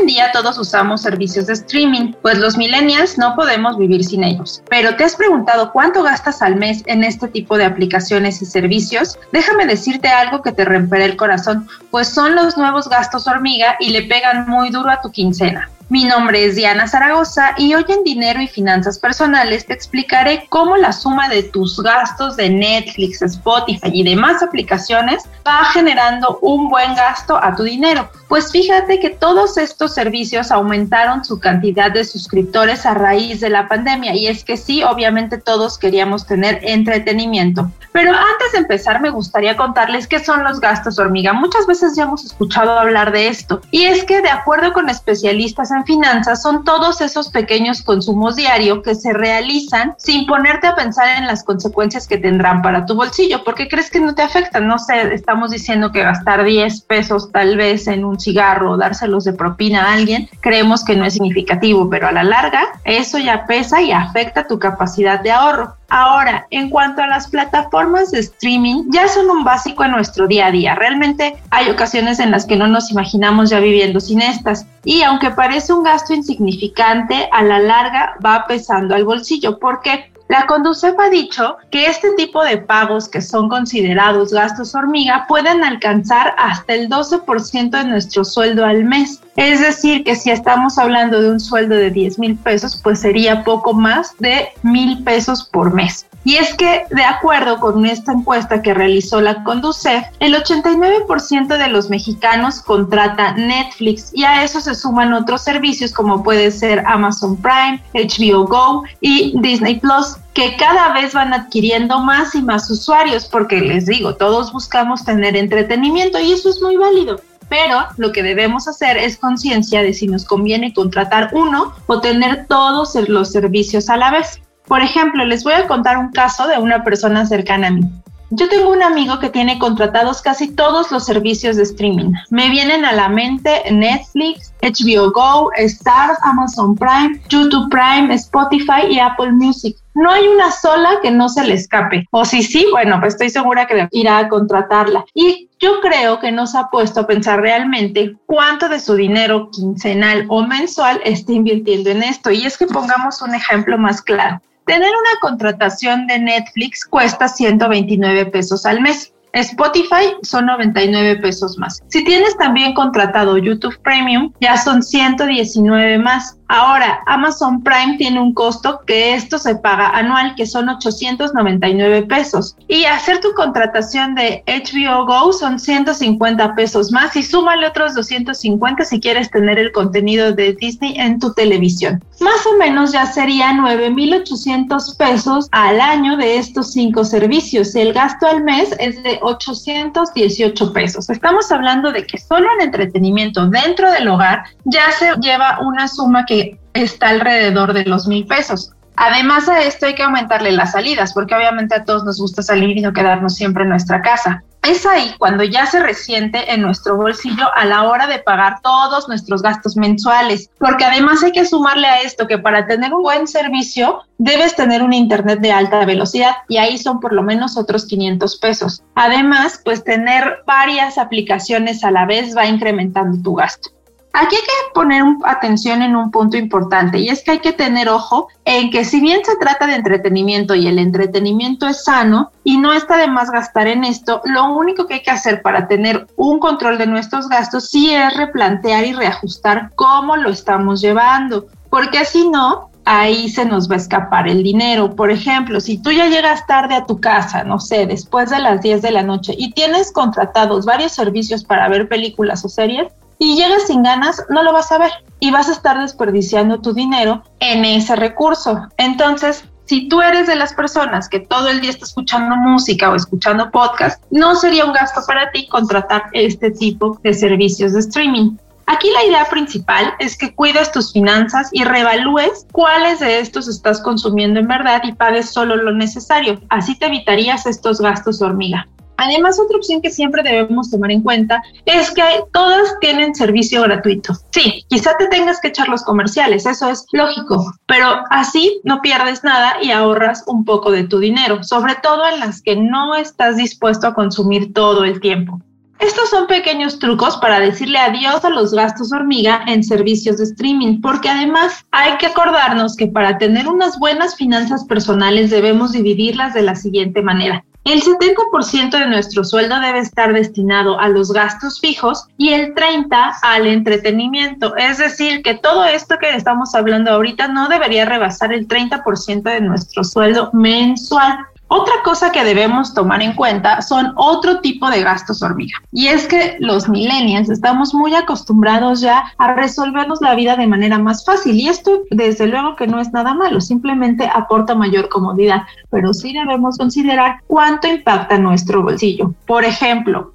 En día todos usamos servicios de streaming, pues los millennials no podemos vivir sin ellos. Pero ¿te has preguntado cuánto gastas al mes en este tipo de aplicaciones y servicios? Déjame decirte algo que te romperá el corazón, pues son los nuevos gastos hormiga y le pegan muy duro a tu quincena. Mi nombre es Diana Zaragoza y hoy en Dinero y Finanzas Personales te explicaré cómo la suma de tus gastos de Netflix, Spotify y demás aplicaciones va generando un buen gasto a tu dinero. Pues fíjate que todos estos servicios aumentaron su cantidad de suscriptores a raíz de la pandemia y es que sí, obviamente todos queríamos tener entretenimiento. Pero antes de empezar me gustaría contarles qué son los gastos hormiga. Muchas veces ya hemos escuchado hablar de esto y es que de acuerdo con especialistas en finanzas son todos esos pequeños consumos diarios que se realizan sin ponerte a pensar en las consecuencias que tendrán para tu bolsillo, porque crees que no te afectan. No sé, estamos diciendo que gastar 10 pesos tal vez en un cigarro o dárselos de propina a alguien, creemos que no es significativo, pero a la larga eso ya pesa y afecta tu capacidad de ahorro. Ahora, en cuanto a las plataformas de streaming, ya son un básico en nuestro día a día. Realmente hay ocasiones en las que no nos imaginamos ya viviendo sin estas. Y aunque parece un gasto insignificante, a la larga va pesando al bolsillo. porque La Conducef ha dicho que este tipo de pagos que son considerados gastos hormiga pueden alcanzar hasta el 12% de nuestro sueldo al mes. Es decir, que si estamos hablando de un sueldo de 10 mil pesos, pues sería poco más de mil pesos por mes. Y es que, de acuerdo con esta encuesta que realizó la Conducef, el 89% de los mexicanos contrata Netflix y a eso se suman otros servicios como puede ser Amazon Prime, HBO Go y Disney Plus que cada vez van adquiriendo más y más usuarios porque les digo, todos buscamos tener entretenimiento y eso es muy válido pero lo que debemos hacer es conciencia de si nos conviene contratar uno o tener todos los servicios a la vez. Por ejemplo, les voy a contar un caso de una persona cercana a mí. Yo tengo un amigo que tiene contratados casi todos los servicios de streaming. Me vienen a la mente Netflix, HBO Go, Star, Amazon Prime, YouTube Prime, Spotify y Apple Music. No hay una sola que no se le escape. O si sí, bueno, pues estoy segura que irá a contratarla. Y yo creo que nos ha puesto a pensar realmente cuánto de su dinero quincenal o mensual está invirtiendo en esto. Y es que pongamos un ejemplo más claro. Tener una contratación de Netflix cuesta 129 pesos al mes. Spotify son 99 pesos más. Si tienes también contratado YouTube Premium, ya son 119 más. Ahora, Amazon Prime tiene un costo que esto se paga anual, que son 899 pesos. Y hacer tu contratación de HBO Go son 150 pesos más y súmale otros 250 si quieres tener el contenido de Disney en tu televisión. Más o menos ya sería 9,800 pesos al año de estos cinco servicios. El gasto al mes es de 818 pesos. Estamos hablando de que solo en entretenimiento dentro del hogar ya se lleva una suma que está alrededor de los mil pesos. Además de esto hay que aumentarle las salidas, porque obviamente a todos nos gusta salir y no quedarnos siempre en nuestra casa. Es ahí cuando ya se resiente en nuestro bolsillo a la hora de pagar todos nuestros gastos mensuales, porque además hay que sumarle a esto que para tener un buen servicio debes tener un internet de alta velocidad y ahí son por lo menos otros 500 pesos. Además, pues tener varias aplicaciones a la vez va incrementando tu gasto. Aquí hay que poner atención en un punto importante y es que hay que tener ojo en que si bien se trata de entretenimiento y el entretenimiento es sano y no está de más gastar en esto, lo único que hay que hacer para tener un control de nuestros gastos sí es replantear y reajustar cómo lo estamos llevando, porque así no, ahí se nos va a escapar el dinero. Por ejemplo, si tú ya llegas tarde a tu casa, no sé, después de las 10 de la noche y tienes contratados varios servicios para ver películas o series, y llegas sin ganas, no lo vas a ver y vas a estar desperdiciando tu dinero en ese recurso. Entonces, si tú eres de las personas que todo el día está escuchando música o escuchando podcast, no sería un gasto para ti contratar este tipo de servicios de streaming. Aquí la idea principal es que cuides tus finanzas y reevalúes cuáles de estos estás consumiendo en verdad y pagues solo lo necesario. Así te evitarías estos gastos hormiga. Además, otra opción que siempre debemos tomar en cuenta es que todas tienen servicio gratuito. Sí, quizá te tengas que echar los comerciales, eso es lógico, pero así no pierdes nada y ahorras un poco de tu dinero, sobre todo en las que no estás dispuesto a consumir todo el tiempo. Estos son pequeños trucos para decirle adiós a los gastos hormiga en servicios de streaming, porque además hay que acordarnos que para tener unas buenas finanzas personales debemos dividirlas de la siguiente manera. El 70% de nuestro sueldo debe estar destinado a los gastos fijos y el 30% al entretenimiento. Es decir, que todo esto que estamos hablando ahorita no debería rebasar el 30% de nuestro sueldo mensual. Otra cosa que debemos tomar en cuenta son otro tipo de gastos hormiga. Y es que los millennials estamos muy acostumbrados ya a resolvernos la vida de manera más fácil. Y esto desde luego que no es nada malo, simplemente aporta mayor comodidad. Pero sí debemos considerar cuánto impacta nuestro bolsillo. Por ejemplo,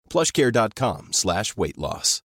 plushcare.com slash weight loss.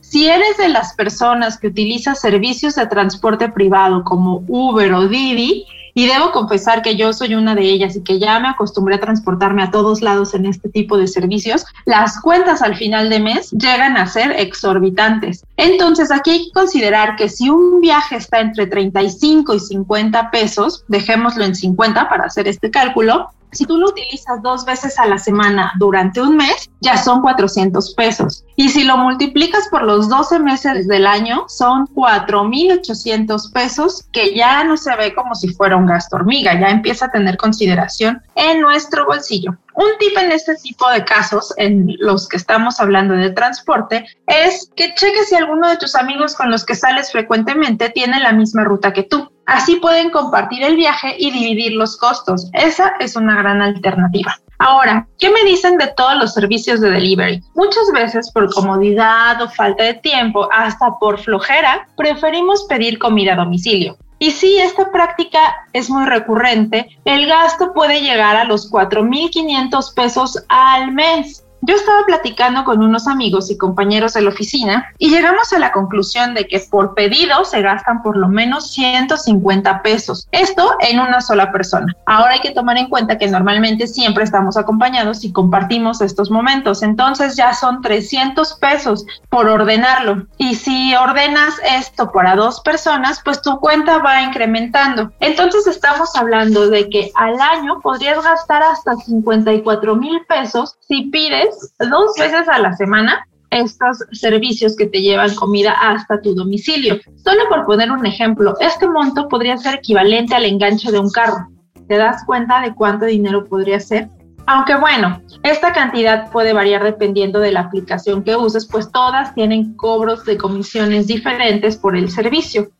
Si eres de las personas que utiliza servicios de transporte privado como Uber o Didi, y debo confesar que yo soy una de ellas y que ya me acostumbré a transportarme a todos lados en este tipo de servicios, las cuentas al final de mes llegan a ser exorbitantes. Entonces aquí hay que considerar que si un viaje está entre 35 y 50 pesos, dejémoslo en 50 para hacer este cálculo, si tú lo utilizas dos veces a la semana durante un mes, ya son 400 pesos. Y si lo multiplicas por los 12 meses del año, son 4.800 pesos, que ya no se ve como si fuera un gasto hormiga, ya empieza a tener consideración en nuestro bolsillo. Un tip en este tipo de casos, en los que estamos hablando de transporte, es que cheques si alguno de tus amigos con los que sales frecuentemente tiene la misma ruta que tú. Así pueden compartir el viaje y dividir los costos. Esa es una gran alternativa. Ahora, ¿qué me dicen de todos los servicios de delivery? Muchas veces por comodidad o falta de tiempo, hasta por flojera, preferimos pedir comida a domicilio. Y si esta práctica es muy recurrente, el gasto puede llegar a los 4.500 pesos al mes. Yo estaba platicando con unos amigos y compañeros de la oficina y llegamos a la conclusión de que por pedido se gastan por lo menos 150 pesos. Esto en una sola persona. Ahora hay que tomar en cuenta que normalmente siempre estamos acompañados y compartimos estos momentos. Entonces ya son 300 pesos por ordenarlo. Y si ordenas esto para dos personas, pues tu cuenta va incrementando. Entonces estamos hablando de que al año podrías gastar hasta 54 mil pesos si pides dos veces a la semana estos servicios que te llevan comida hasta tu domicilio. Solo por poner un ejemplo, este monto podría ser equivalente al enganche de un carro. ¿Te das cuenta de cuánto dinero podría ser? Aunque bueno, esta cantidad puede variar dependiendo de la aplicación que uses, pues todas tienen cobros de comisiones diferentes por el servicio.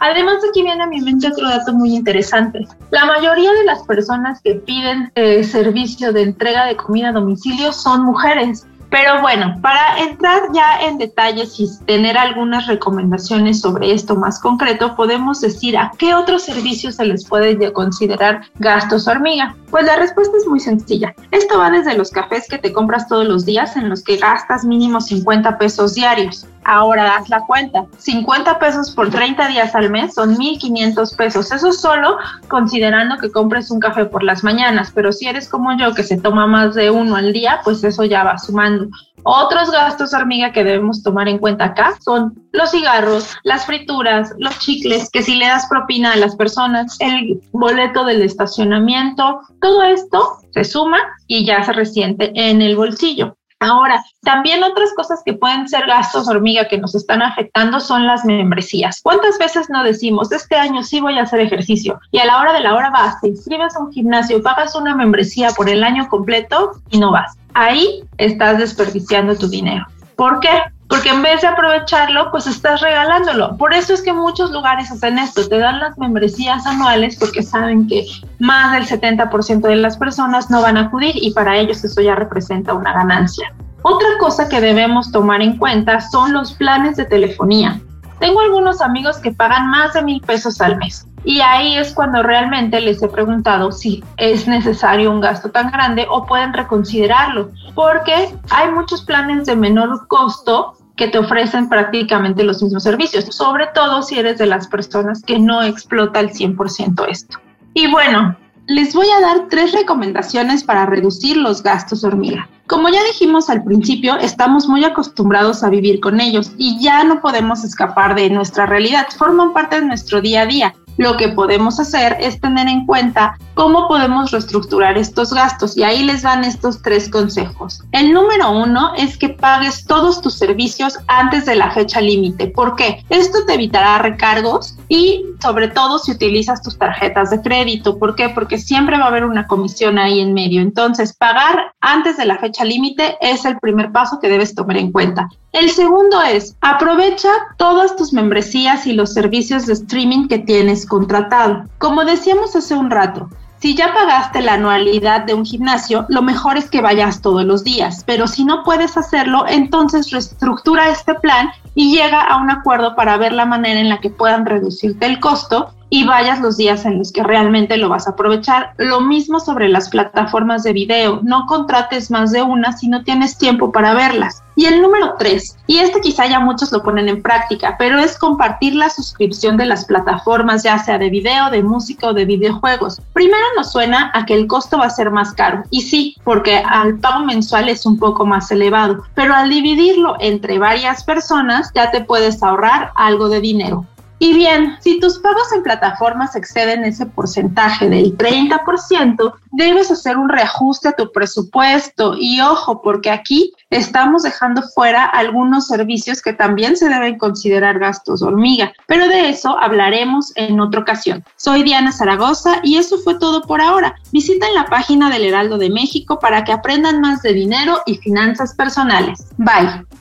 Además, aquí viene a mi mente otro dato muy interesante. La mayoría de las personas que piden eh, servicio de entrega de comida a domicilio son mujeres. Pero bueno, para entrar ya en detalles y tener algunas recomendaciones sobre esto más concreto, podemos decir a qué otros servicios se les puede considerar gastos hormiga. Pues la respuesta es muy sencilla. Esto va desde los cafés que te compras todos los días en los que gastas mínimo 50 pesos diarios. Ahora haz la cuenta. 50 pesos por 30 días al mes son 1.500 pesos. Eso solo considerando que compres un café por las mañanas. Pero si eres como yo que se toma más de uno al día, pues eso ya va sumando. Otros gastos hormiga que debemos tomar en cuenta acá son los cigarros, las frituras, los chicles, que si le das propina a las personas, el boleto del estacionamiento, todo esto se suma y ya se resiente en el bolsillo. Ahora, también otras cosas que pueden ser gastos hormiga que nos están afectando son las membresías. ¿Cuántas veces no decimos, este año sí voy a hacer ejercicio? Y a la hora de la hora vas, te inscribes a un gimnasio, pagas una membresía por el año completo y no vas. Ahí estás desperdiciando tu dinero. ¿Por qué? Porque en vez de aprovecharlo, pues estás regalándolo. Por eso es que muchos lugares hacen esto, te dan las membresías anuales porque saben que más del 70% de las personas no van a acudir y para ellos eso ya representa una ganancia. Otra cosa que debemos tomar en cuenta son los planes de telefonía. Tengo algunos amigos que pagan más de mil pesos al mes. Y ahí es cuando realmente les he preguntado si es necesario un gasto tan grande o pueden reconsiderarlo, porque hay muchos planes de menor costo que te ofrecen prácticamente los mismos servicios, sobre todo si eres de las personas que no explota el 100% esto. Y bueno, les voy a dar tres recomendaciones para reducir los gastos hormiga. Como ya dijimos al principio, estamos muy acostumbrados a vivir con ellos y ya no podemos escapar de nuestra realidad, forman parte de nuestro día a día lo que podemos hacer es tener en cuenta cómo podemos reestructurar estos gastos y ahí les dan estos tres consejos. El número uno es que pagues todos tus servicios antes de la fecha límite. ¿Por qué? Esto te evitará recargos y sobre todo si utilizas tus tarjetas de crédito. ¿Por qué? Porque siempre va a haber una comisión ahí en medio. Entonces, pagar antes de la fecha límite es el primer paso que debes tomar en cuenta. El segundo es, aprovecha todas tus membresías y los servicios de streaming que tienes contratado. Como decíamos hace un rato, si ya pagaste la anualidad de un gimnasio, lo mejor es que vayas todos los días, pero si no puedes hacerlo, entonces reestructura este plan y llega a un acuerdo para ver la manera en la que puedan reducirte el costo y vayas los días en los que realmente lo vas a aprovechar. Lo mismo sobre las plataformas de video, no contrates más de una si no tienes tiempo para verlas. Y el número tres, y este quizá ya muchos lo ponen en práctica, pero es compartir la suscripción de las plataformas, ya sea de video, de música o de videojuegos. Primero nos suena a que el costo va a ser más caro, y sí, porque al pago mensual es un poco más elevado, pero al dividirlo entre varias personas ya te puedes ahorrar algo de dinero. Y bien, si tus pagos en plataformas exceden ese porcentaje del 30%, debes hacer un reajuste a tu presupuesto. Y ojo, porque aquí estamos dejando fuera algunos servicios que también se deben considerar gastos hormiga, pero de eso hablaremos en otra ocasión. Soy Diana Zaragoza y eso fue todo por ahora. Visiten la página del Heraldo de México para que aprendan más de dinero y finanzas personales. Bye.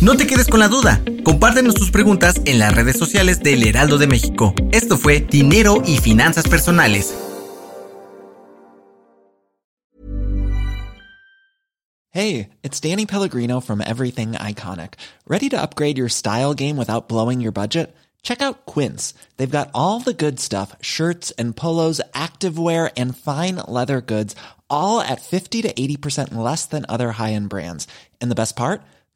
No te quedes con la duda. Compártenos tus preguntas en las redes sociales del Heraldo de México. Esto fue Dinero y Finanzas Personales. Hey, it's Danny Pellegrino from Everything Iconic. Ready to upgrade your style game without blowing your budget? Check out Quince. They've got all the good stuff shirts and polos, activewear, and fine leather goods, all at 50 to 80% less than other high end brands. And the best part?